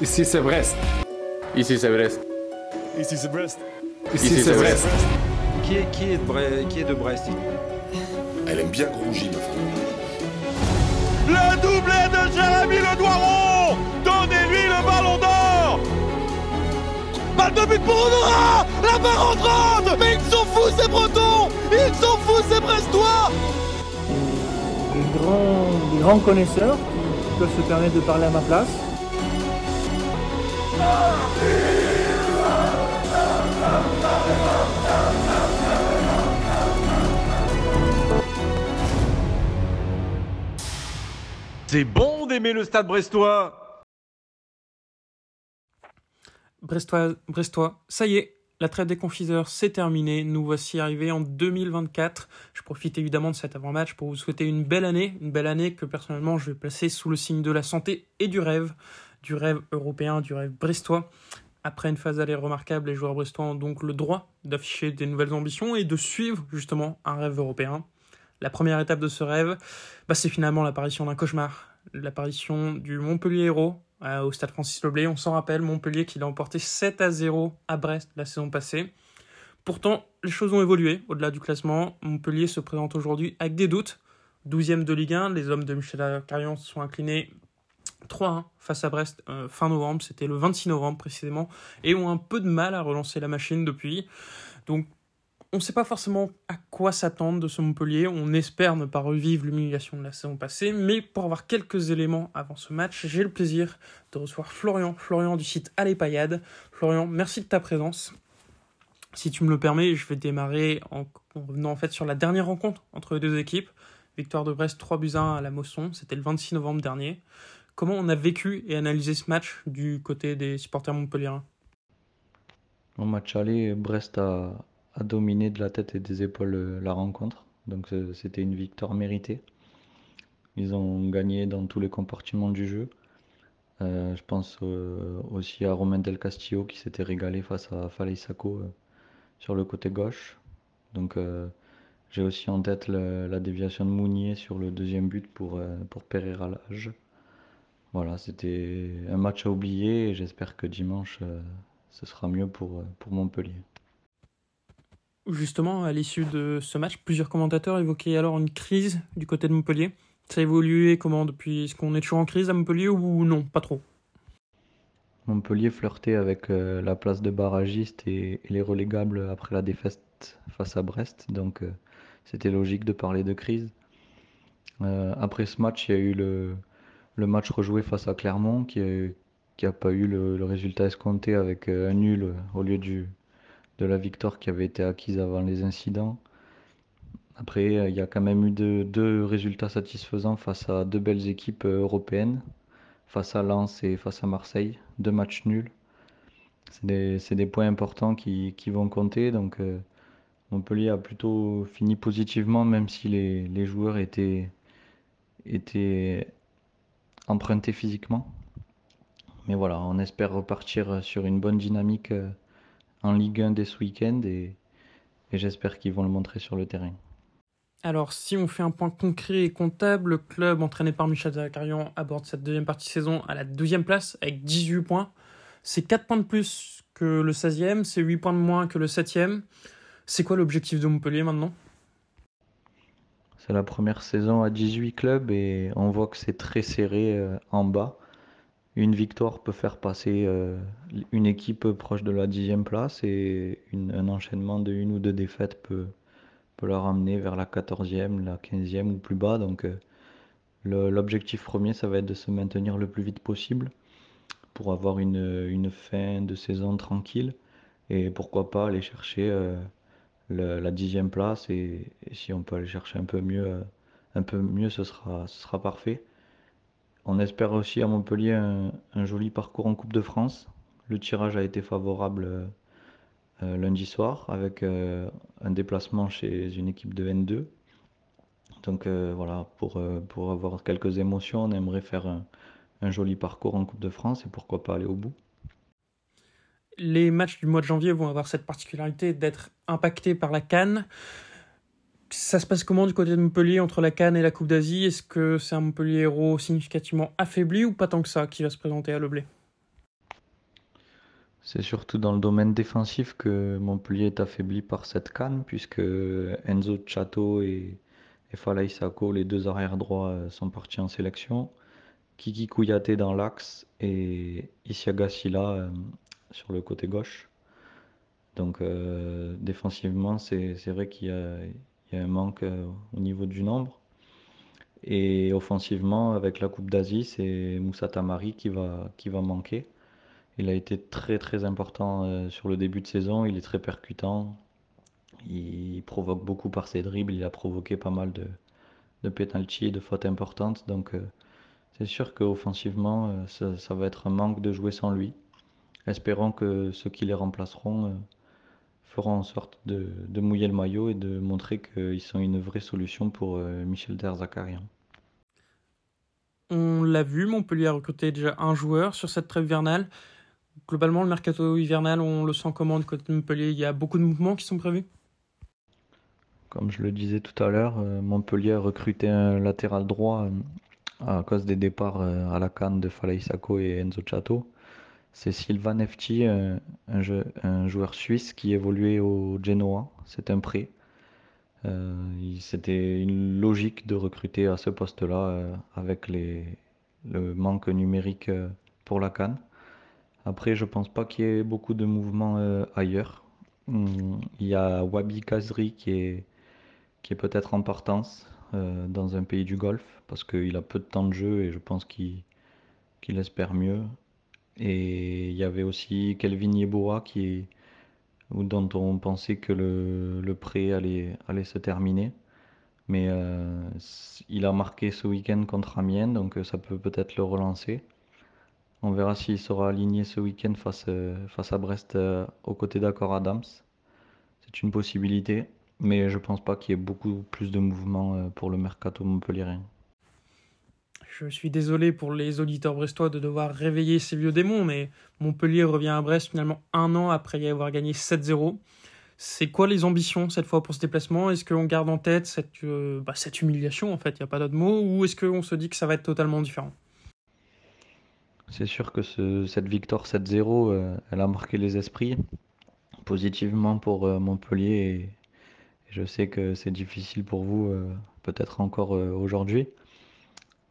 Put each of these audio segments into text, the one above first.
Ici c'est Brest. Ici c'est Brest. Ici c'est Brest. Ici c'est Brest. Qui est, qui, est de Brest, qui est de Brest Elle aime bien ma femme. Le doublé de Jérémy Le Doiron Donnez-lui le ballon d'or Balle de but pour Honora La barre rentrante Mais ils sont fous ces Bretons Ils sont fous ces Brestois des grands, des grands connaisseurs qui peuvent se permettre de parler à ma place. C'est bon d'aimer le stade brestois Brestois, Brestois, ça y est, la trêve des confiseurs, c'est terminé. Nous voici arrivés en 2024. Je profite évidemment de cet avant-match pour vous souhaiter une belle année. Une belle année que personnellement je vais placer sous le signe de la santé et du rêve. Du rêve européen, du rêve brestois. Après une phase d'aller remarquable, les joueurs brestois ont donc le droit d'afficher des nouvelles ambitions et de suivre justement un rêve européen. La première étape de ce rêve, bah, c'est finalement l'apparition d'un cauchemar. L'apparition du Montpellier Héros euh, au stade Francis Leblay. On s'en rappelle, Montpellier qui l'a emporté 7 à 0 à Brest la saison passée. Pourtant, les choses ont évolué au-delà du classement. Montpellier se présente aujourd'hui avec des doutes. 12e de Ligue 1, les hommes de Michel Carillon se sont inclinés 3-1 face à Brest euh, fin novembre, c'était le 26 novembre précisément, et ont un peu de mal à relancer la machine depuis. Donc on ne sait pas forcément à quoi s'attendre de ce Montpellier. On espère ne pas revivre l'humiliation de la saison passée, mais pour avoir quelques éléments avant ce match, j'ai le plaisir de recevoir Florian, Florian du site Allez Payade. Florian, merci de ta présence. Si tu me le permets, je vais démarrer en, revenant en fait sur la dernière rencontre entre les deux équipes. Victoire de Brest 3 buts 1 à la Mosson, c'était le 26 novembre dernier. Comment on a vécu et analysé ce match du côté des supporters montpelliérains Au match aller, Brest a, dominé de la tête et des épaules euh, la rencontre. Donc c'était une victoire méritée. Ils ont gagné dans tous les compartiments du jeu. Euh, je pense euh, aussi à Romain Del Castillo qui s'était régalé face à Falei Sacco sur le côté gauche. Donc j'ai aussi en tête la déviation de Mounier sur le deuxième but pour, pour Pereira Lage. Voilà, c'était un match à oublier et j'espère que dimanche ce sera mieux pour, pour Montpellier. Justement, à l'issue de ce match, plusieurs commentateurs évoquaient alors une crise du côté de Montpellier. Ça a évolué comment depuis? Est-ce qu'on est toujours en crise à Montpellier ou non? Pas trop. Montpellier flirtait avec euh, la place de barragiste et, les relégables après la défaite face à Brest. Donc euh, c'était logique de parler de crise. Euh, après ce match, il y a eu le, match rejoué face à Clermont qui n'a pas eu le, le, résultat escompté avec un nul au lieu de la victoire qui avait été acquise avant les incidents. Après, il y a quand même eu deux, résultats satisfaisants face à deux belles équipes euh, européennes, face à Lens et face à Marseille, deux matchs nuls. C'est des, points importants qui, vont compter. Donc, euh, Montpellier a plutôt fini positivement, même si les, joueurs étaient empruntés physiquement. Mais voilà, on espère repartir sur une bonne dynamique euh, en Ligue 1 dès ce week-end et, j'espère qu'ils vont le montrer sur le terrain. Alors, si on fait un point concret et comptable, le club entraîné par Michel Zakarian aborde cette deuxième partie de saison à la deuxième place avec 18 points. C'est 4 points de plus que le 16e, c'est 8 points de moins que le 7e. C'est quoi l'objectif de Montpellier maintenant? C'est la première saison à 18 clubs et on voit que c'est très serré euh, en bas une victoire peut faire passer euh, une équipe proche de la dixième place et un enchaînement de une ou deux défaites peut, peut la ramener vers la quatorzième, la quinzième ou plus bas. Donc euh, l'objectif premier, ça va être de se maintenir le plus vite possible pour avoir une, fin de saison tranquille et pourquoi pas aller chercher euh, la dixième place et, si on peut aller chercher un peu mieux, un peu mieux ce, sera, parfait. On espère aussi à Montpellier un, joli parcours en Coupe de France. Le tirage a été favorable euh, euh, lundi soir avec euh, un déplacement chez une équipe de N2. Donc voilà, pour, avoir quelques émotions, on aimerait faire un joli parcours en Coupe de France et pourquoi pas aller au bout. Les matchs du mois de janvier vont avoir cette particularité d'être impactés par la Cannes. Ça se passe comment du côté de Montpellier entre la Cannes et la Coupe d'Asie? Est-ce que c'est un Montpellier héros significativement affaibli ou pas tant que ça qui va se présenter à Leblé C'est surtout dans le domaine défensif que Montpellier est affaibli par cette canne, puisque Enzo Chato et, et Falaï Sako, les deux arrières droits, euh, sont partis en sélection. Kiki Kouyaté dans l'axe et Isiaga Silla euh, sur le côté gauche. Donc euh, défensivement, c'est vrai qu'il y, a un manque au niveau du nombre. Et offensivement, avec la Coupe d'Asie, c'est Moussa Tamari qui va, qui va manquer. Il a été très très important euh, sur le début de saison, il est très percutant, il provoque beaucoup par ses dribbles, il a provoqué pas mal de, de penalty et de fautes importantes. Donc euh, c'est sûr qu'offensivement, euh, ça, va être un manque de jouer sans lui. Espérons que ceux qui les remplaceront feront en sorte de, de, mouiller le maillot et de montrer qu'ils sont une vraie solution pour Michel Derzakarian. On l'a vu, Montpellier a recruté déjà un joueur sur cette trêve vernale globalement, le mercato hivernal, on le sent comment de côté Montpellier? Il y a beaucoup de mouvements qui sont prévus? Comme je le disais tout à l'heure, euh, Montpellier a recruté un latéral droit euh, à cause des départs euh, à la canne de Falaï Sako et Enzo Chato. C'est Sylvain Nefti, un, un, joueur suisse qui évoluait au Genoa. C'est un prêt. C'était une logique de recruter à ce poste-là avec les, le manque numérique pour la canne. Après, je pense pas qu'il y ait beaucoup de mouvements euh, ailleurs. Hum, il y a Wabi Kazri qui est, peut-être en partance euh, dans un pays du Golfe parce qu'il a peu de temps de jeu et je pense qu'il espère mieux. Et il y avait aussi Kelvin Yeboah qui dont on pensait que le, le prêt allait, allait se terminer. Mais euh, il a marqué ce week-end contre Amiens, donc ça peut peut-être le relancer. On verra s'il sera aligné ce week-end face, euh, face à Brest euh, aux côtés d'accord Adams. C'est une possibilité, mais je pense pas qu'il y ait beaucoup plus de mouvements euh, pour le mercato montpellierien. Je suis désolé pour les auditeurs brestois de devoir réveiller ces vieux démons, mais Montpellier revient à Brest finalement un an après y avoir gagné 7-0. C'est quoi les ambitions cette fois pour ce déplacement? Est-ce qu'on garde en tête cette, bah, cette humiliation, en fait, il n'y a pas d'autre mot, ou est-ce qu'on se dit que ça va être totalement différent? C'est sûr que cette victoire 7-0, euh, elle a marqué les esprits positivement pour euh, Montpellier je sais que c'est difficile pour vous, euh, peut-être encore aujourd'hui.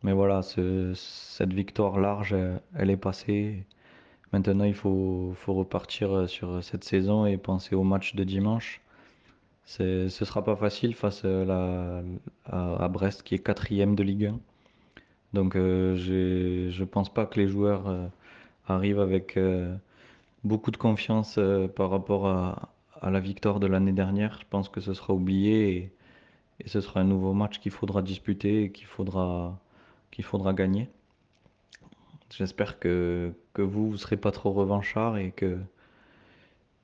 Mais voilà, cette victoire large, elle est passée. Maintenant, il faut, repartir sur cette saison et penser au match de dimanche. Ce ne sera pas facile face à, à Brest qui est quatrième de Ligue 1. Donc euh, je ne pense pas que les joueurs euh, arrivent avec euh, beaucoup de confiance par rapport à, la victoire de l'année dernière. Je pense que ce sera oublié et, ce sera un nouveau match qu'il faudra disputer et qu'il faudra, qu'il faudra gagner. J'espère que, que vous ne serez pas trop revanchard et que,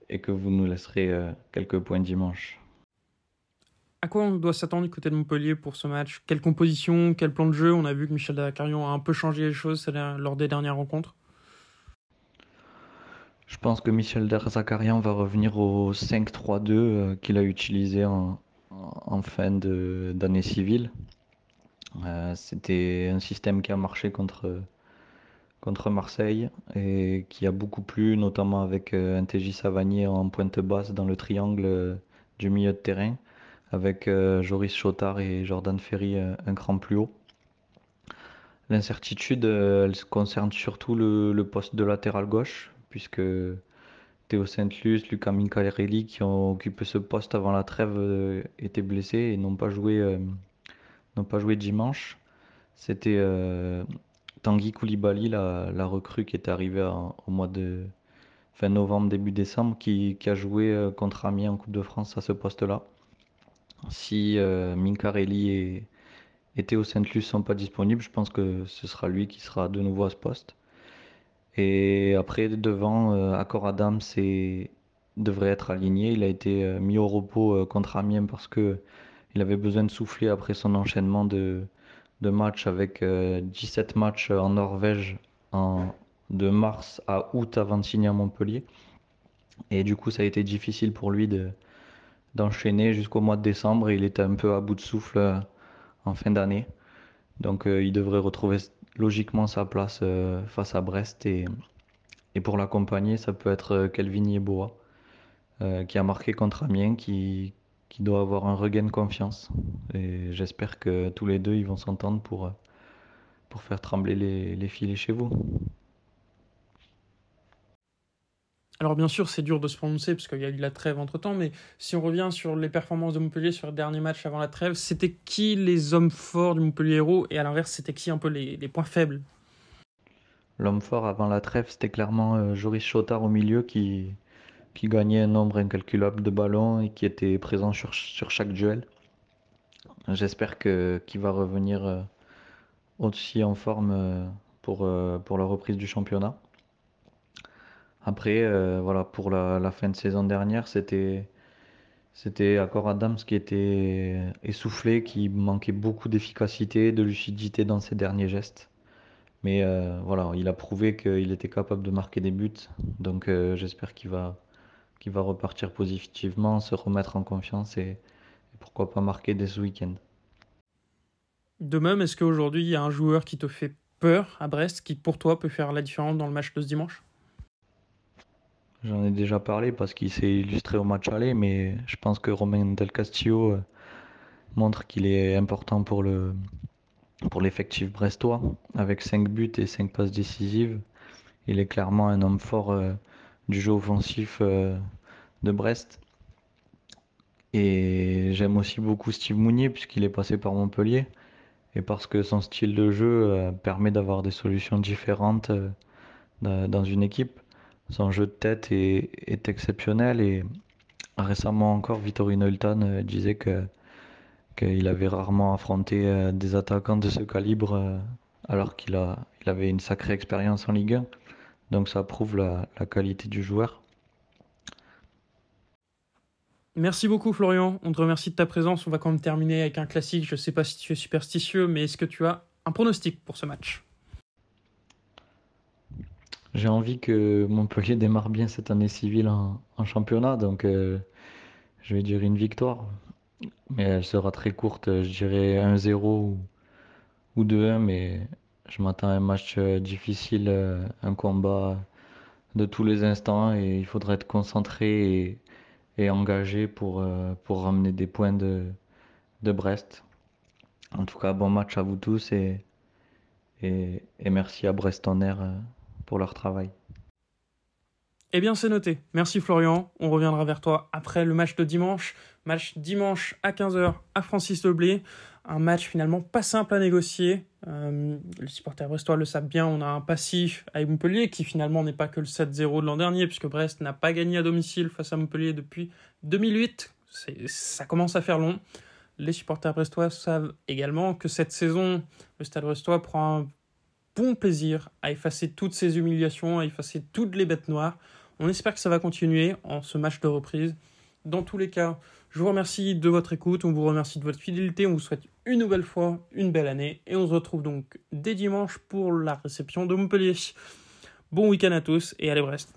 et que vous nous laisserez quelques points dimanche. À quoi on doit s'attendre du côté de Montpellier pour ce match? Quelle composition Quel plan de jeu? On a vu que Michel Dacarion a un peu changé les choses lors des dernières rencontres. Je pense que Michel Derzakarian va revenir au 5-3-2 euh, qu'il a utilisé en, fin d'année civile. Euh, c'était un système qui a marché contre, Marseille et qui a beaucoup plu, notamment avec euh, un TJ en pointe basse dans le triangle du milieu de terrain avec euh, Joris Chotard et Jordan Ferry euh, un cran plus haut. L'incertitude, euh, elle concerne surtout le, poste de latéral gauche, puisque Théo Saint-Luce, Lucas Mincarelli, qui ont occupé ce poste avant la trêve, étaient blessés et n'ont pas joué, n'ont pas joué dimanche. C'était Tanguy Koulibaly, la, recrue qui est arrivée au mois de fin novembre, début décembre, qui, a joué contre Amiens en Coupe de France à ce poste-là. Si euh, Mincarelli et, Théo Saint-Luc sont pas disponibles, je pense que ce sera lui qui sera de nouveau à ce poste. Et après, devant, euh, Accor Adams devrait être aligné. Il a été euh, mis au repos euh, contre Amiens parce que il avait besoin de souffler après son enchaînement de, matchs avec 17 matchs en Norvège de mars à août avant de signer à Montpellier. Et du coup, ça a été difficile pour lui de, d'enchaîner jusqu'au mois de décembre. il était un peu à bout de souffle euh, en fin d'année. Donc euh, il devrait retrouver logiquement sa place euh, face à Brest et, pour l'accompagner, ça peut être Kelvin Yeboah, qui a marqué contre Amiens, qui, qui doit avoir un regain de confiance. Et j'espère que tous les deux, ils vont s'entendre pour, pour faire trembler les, les filets chez vous. Alors bien sûr, c'est dur de se prononcer parce qu'il y a eu la trêve entre-temps, mais si on revient sur les performances de Montpellier sur le dernier match avant la trêve, c'était qui les hommes forts du Montpellier Héros et à l'inverse, c'était qui un peu les, les points faibles? L'homme fort avant la trêve, c'était clairement euh, Joris Chotard au milieu qui, qui gagnait un nombre incalculable de ballons et qui était présent sur, sur chaque duel. J'espère qu'il va revenir euh, aussi en forme euh, pour, pour la reprise du championnat. Après, voilà, pour la, fin de saison dernière, c'était c'était Accor Adams qui était essoufflé, qui manquait beaucoup d'efficacité, de lucidité dans ses derniers gestes. Mais euh, voilà, il a prouvé qu'il était capable de marquer des buts. Donc euh, j'espère qu'il va, qu'il va repartir positivement, se remettre en confiance et, pourquoi pas marquer dès ce week-end. De même, est-ce qu'aujourd'hui il y a un joueur qui te fait peur à Brest qui pour toi peut faire la différence dans le match de ce dimanche? J'en ai déjà parlé parce qu'il s'est illustré au match aller, mais je pense que Romain Del Castillo euh, montre qu'il est important pour le, pour l'effectif brestois, avec 5 buts et 5 passes décisives. Il est clairement un homme fort euh, du jeu offensif euh, de Brest. Et j'aime aussi beaucoup Steve Mounier puisqu'il est passé par Montpellier et parce que son style de jeu euh, permet d'avoir des solutions différentes dans une équipe. Son jeu de tête est, exceptionnel et récemment encore, Vittorino Hilton disait que qu'il avait rarement affronté euh, des attaquants de ce calibre euh, alors qu'il avait une sacrée expérience en Ligue 1. Donc ça prouve la, qualité du joueur. Merci beaucoup Florian, on te remercie de ta présence. On va quand même terminer avec un classique. Je ne sais pas si tu es superstitieux, mais est-ce que tu as un pronostic pour ce match? J'ai envie que Montpellier démarre bien cette année civile en, championnat, donc euh, je vais dire une victoire mais elle sera très courte. Je dirais 1-0 ou, 2-1, mais je m'attends à un match euh, difficile, euh, un combat de tous les instants et il faudra être concentré engagé pour, euh, pour ramener des points de, de Brest. En tout cas, bon match à vous tous et, et, et merci à Brest Air pour leur travail. Eh bien, c'est noté. Merci Florian. On reviendra vers toi après le match de dimanche. Match dimanche à 15h à Francis Leblé. Un match finalement pas simple à négocier. Euh, les supporters brestois le savent bien. On a un passif à Montpellier qui finalement n'est pas que le 7-0 de l'an dernier puisque Brest n'a pas gagné à domicile face à Montpellier depuis 2008. Ça commence à faire long. Les supporters brestois savent également que cette saison, le stade brestois prend un bon plaisir à effacer toutes ces humiliations, à effacer toutes les bêtes noires. On espère que ça va continuer en ce match de reprise. Dans tous les cas, je vous remercie de votre écoute, on vous remercie de votre fidélité, on vous souhaite une nouvelle fois une belle année et on se retrouve donc dès dimanche pour la réception de Montpellier. Bon week-end à tous et allez Brest